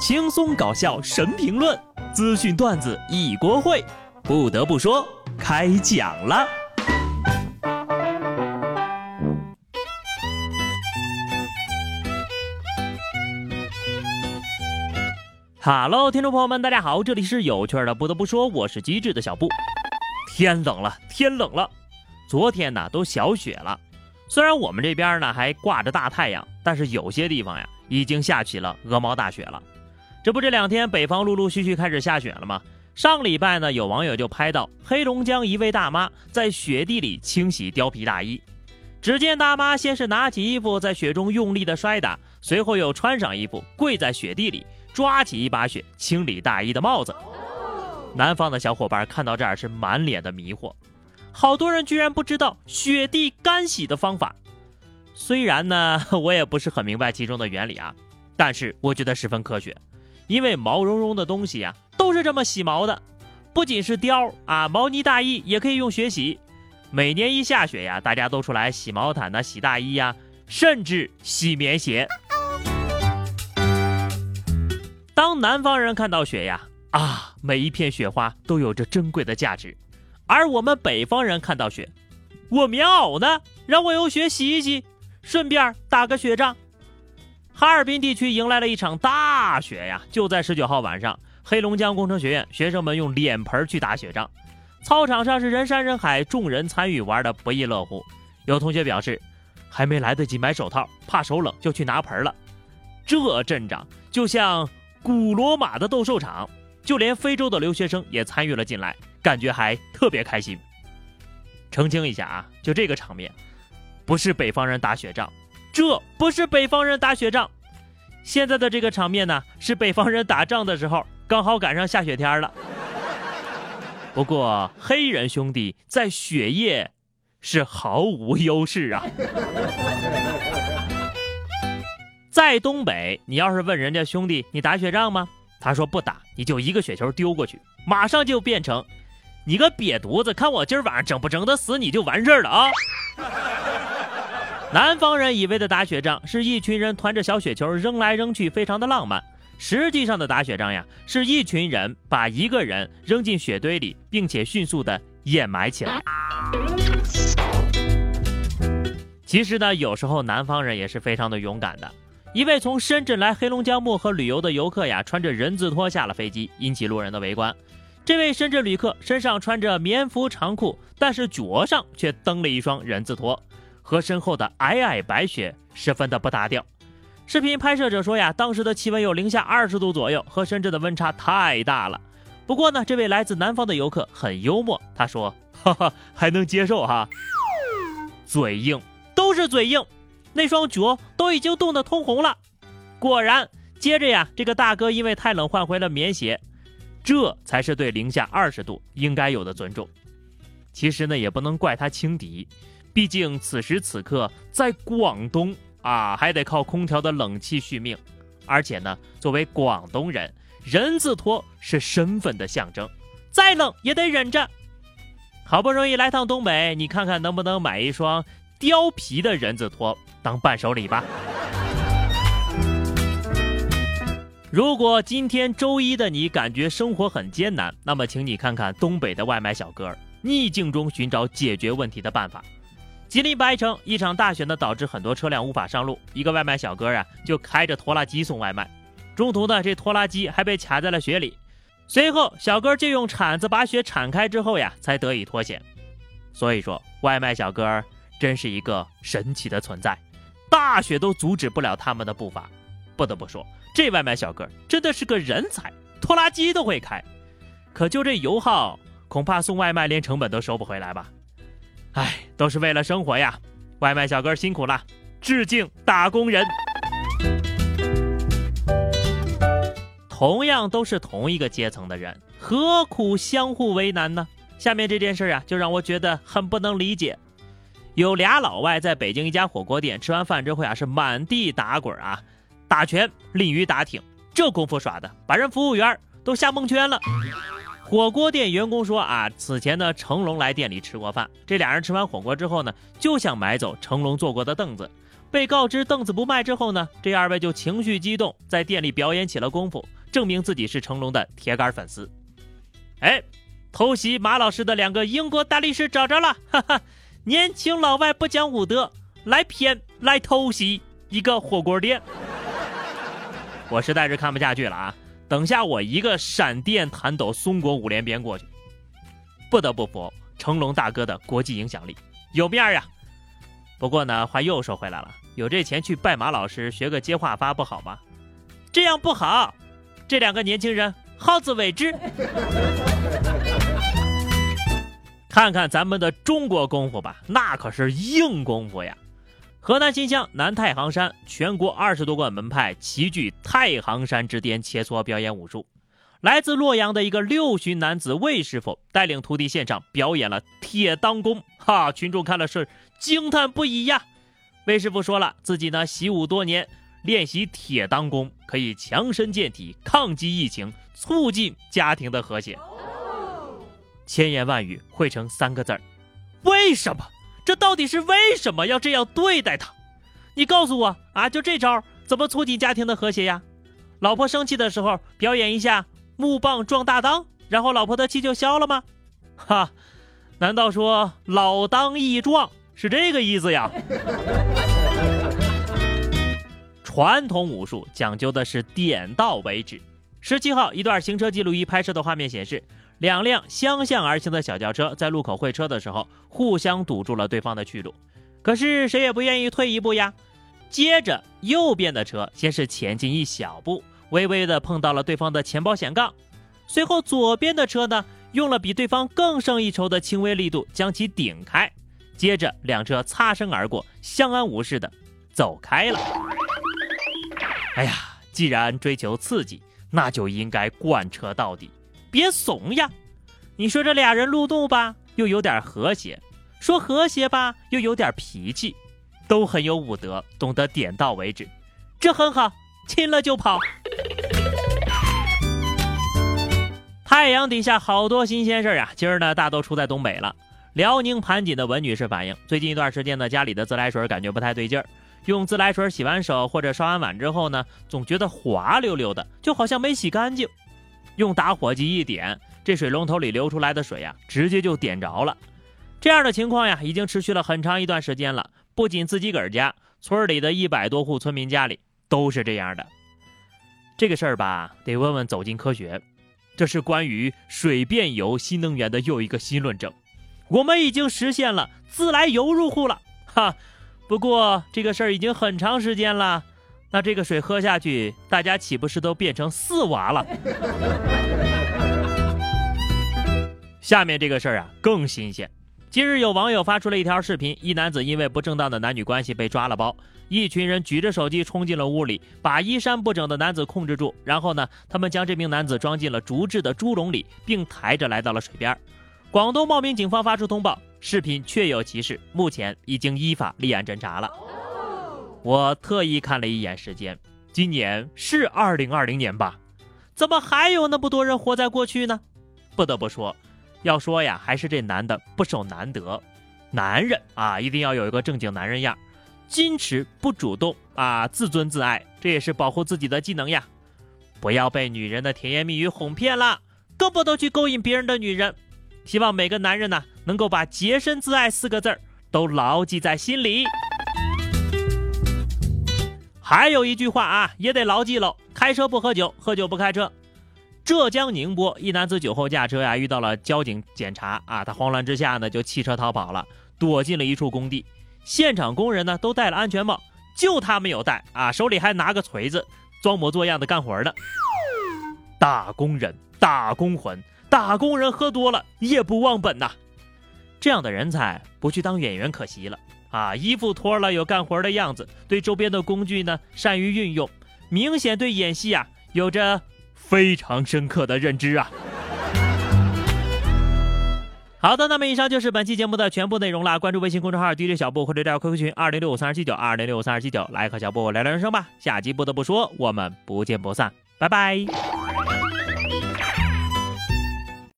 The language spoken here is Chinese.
轻松搞笑神评论，资讯段子一锅烩。不得不说，开讲了。Hello，听众朋友们，大家好，这里是有趣的。不得不说，我是机智的小布。天冷了，天冷了。昨天呢，都小雪了。虽然我们这边呢还挂着大太阳，但是有些地方呀已经下起了鹅毛大雪了。这不，这两天北方陆陆续续开始下雪了吗？上礼拜呢，有网友就拍到黑龙江一位大妈在雪地里清洗貂皮大衣。只见大妈先是拿起衣服在雪中用力的摔打，随后又穿上衣服跪在雪地里抓起一把雪清理大衣的帽子。南方的小伙伴看到这儿是满脸的迷惑，好多人居然不知道雪地干洗的方法。虽然呢，我也不是很明白其中的原理啊，但是我觉得十分科学。因为毛茸茸的东西呀，都是这么洗毛的。不仅是貂啊，毛呢大衣也可以用雪洗。每年一下雪呀，大家都出来洗毛毯呐，洗大衣呀，甚至洗棉鞋。当南方人看到雪呀，啊，每一片雪花都有着珍贵的价值。而我们北方人看到雪，我棉袄呢？让我用雪洗一洗，顺便打个雪仗。哈尔滨地区迎来了一场大雪呀！就在十九号晚上，黑龙江工程学院学生们用脸盆去打雪仗，操场上是人山人海，众人参与，玩的不亦乐乎。有同学表示，还没来得及买手套，怕手冷就去拿盆了。这阵仗就像古罗马的斗兽场，就连非洲的留学生也参与了进来，感觉还特别开心。澄清一下啊，就这个场面，不是北方人打雪仗。这不是北方人打雪仗，现在的这个场面呢，是北方人打仗的时候，刚好赶上下雪天了。不过黑人兄弟在雪夜是毫无优势啊。在东北，你要是问人家兄弟你打雪仗吗？他说不打，你就一个雪球丢过去，马上就变成你个瘪犊子，看我今儿晚上整不整得死你就完事儿了啊。南方人以为的打雪仗是一群人团着小雪球扔来扔去，非常的浪漫。实际上的打雪仗呀，是一群人把一个人扔进雪堆里，并且迅速的掩埋起来。其实呢，有时候南方人也是非常的勇敢的。一位从深圳来黑龙江漠河旅游的游客呀，穿着人字拖下了飞机，引起路人的围观。这位深圳旅客身上穿着棉服长裤，但是脚上却蹬了一双人字拖。和身后的皑皑白雪十分的不搭调。视频拍摄者说呀，当时的气温有零下二十度左右，和深圳的温差太大了。不过呢，这位来自南方的游客很幽默，他说：“哈哈，还能接受哈。”嘴硬，都是嘴硬，那双脚都已经冻得通红了。果然，接着呀，这个大哥因为太冷换回了棉鞋，这才是对零下二十度应该有的尊重。其实呢，也不能怪他轻敌。毕竟此时此刻在广东啊，还得靠空调的冷气续命。而且呢，作为广东人，人字拖是身份的象征，再冷也得忍着。好不容易来趟东北，你看看能不能买一双貂皮的人字拖当伴手礼吧。如果今天周一的你感觉生活很艰难，那么请你看看东北的外卖小哥，逆境中寻找解决问题的办法。吉林白城一场大雪呢，导致很多车辆无法上路。一个外卖小哥啊，就开着拖拉机送外卖。中途呢，这拖拉机还被卡在了雪里。随后，小哥就用铲子把雪铲开之后呀，才得以脱险。所以说，外卖小哥真是一个神奇的存在，大雪都阻止不了他们的步伐。不得不说，这外卖小哥真的是个人才，拖拉机都会开。可就这油耗，恐怕送外卖连成本都收不回来吧。唉，都是为了生活呀！外卖小哥辛苦了，致敬打工人。同样都是同一个阶层的人，何苦相互为难呢？下面这件事啊，就让我觉得很不能理解。有俩老外在北京一家火锅店吃完饭之后啊，是满地打滚啊，打拳、鲤鱼打挺，这功夫耍的，把人服务员都吓蒙圈了。火锅店员工说：“啊，此前呢，成龙来店里吃过饭。这俩人吃完火锅之后呢，就想买走成龙坐过的凳子，被告知凳子不卖之后呢，这二位就情绪激动，在店里表演起了功夫，证明自己是成龙的铁杆粉丝。哎，偷袭马老师的两个英国大律师找着了，哈哈，年轻老外不讲武德，来骗来偷袭一个火锅店。我实在是看不下去了啊！等下我一个闪电弹抖松果五连鞭过去。不得不服成龙大哥的国际影响力，有面儿呀！不过呢，话又说回来了，有这钱去拜马老师学个接话发不好吗？这样不好，这两个年轻人好自为之。看看咱们的中国功夫吧，那可是硬功夫呀！河南新乡南太行山，全国二十多个门派齐聚太行山之巅切磋表演武术。来自洛阳的一个六旬男子魏师傅带领徒弟现场表演了铁裆功，哈，群众看了是惊叹不已呀。魏师傅说了，自己呢习武多年，练习铁裆功可以强身健体、抗击疫情、促进家庭的和谐。千言万语汇成三个字儿：为什么？这到底是为什么要这样对待他？你告诉我啊，就这招怎么促进家庭的和谐呀？老婆生气的时候表演一下。木棒撞大裆，然后老婆的气就消了吗？哈，难道说老当益壮是这个意思呀？传统武术讲究的是点到为止。十七号，一段行车记录仪拍摄的画面显示，两辆相向而行的小轿车在路口会车的时候，互相堵住了对方的去路。可是谁也不愿意退一步呀。接着，右边的车先是前进一小步。微微的碰到了对方的前保险杠，随后左边的车呢，用了比对方更胜一筹的轻微力度将其顶开，接着两车擦身而过，相安无事的走开了。哎呀，既然追求刺激，那就应该贯彻到底，别怂呀！你说这俩人路怒吧，又有点和谐；说和谐吧，又有点脾气，都很有武德，懂得点到为止，这很好。亲了就跑。太阳底下好多新鲜事儿啊！今儿呢，大都出在东北了。辽宁盘锦的文女士反映，最近一段时间呢，家里的自来水感觉不太对劲儿，用自来水洗完手或者刷完碗之后呢，总觉得滑溜溜的，就好像没洗干净。用打火机一点，这水龙头里流出来的水呀，直接就点着了。这样的情况呀，已经持续了很长一段时间了。不仅自己个儿家，村里的一百多户村民家里。都是这样的，这个事儿吧，得问问走进科学。这是关于水变油新能源的又一个新论证。我们已经实现了自来油入户了，哈。不过这个事儿已经很长时间了，那这个水喝下去，大家岂不是都变成四娃了？下面这个事儿啊，更新鲜。今日有网友发出了一条视频，一男子因为不正当的男女关系被抓了包，一群人举着手机冲进了屋里，把衣衫不整的男子控制住，然后呢，他们将这名男子装进了竹制的猪笼里，并抬着来到了水边。广东茂名警方发出通报，视频确有其事，目前已经依法立案侦查了。我特意看了一眼时间，今年是二零二零年吧？怎么还有那么多人活在过去呢？不得不说。要说呀，还是这男的不守男德。男人啊，一定要有一个正经男人样，矜持不主动啊，自尊自爱，这也是保护自己的技能呀。不要被女人的甜言蜜语哄骗了，更不能去勾引别人的女人。希望每个男人呢，能够把洁身自爱四个字儿都牢记在心里。还有一句话啊，也得牢记喽：开车不喝酒，喝酒不开车。浙江宁波一男子酒后驾车呀，遇到了交警检查啊，他慌乱之下呢就弃车逃跑了，躲进了一处工地。现场工人呢都戴了安全帽，就他没有戴啊，手里还拿个锤子，装模作样的干活呢。打工人，打工魂，打工人喝多了也不忘本呐。这样的人才不去当演员可惜了啊！衣服脱了有干活的样子，对周边的工具呢善于运用，明显对演戏啊有着。非常深刻的认知啊！好的，那么以上就是本期节目的全部内容了。关注微信公众号 DJ 小布或者加 QQ 群二零六五三二七九二零六五三二七九，来和小布聊聊人生吧。下期不得不说，我们不见不散，拜拜。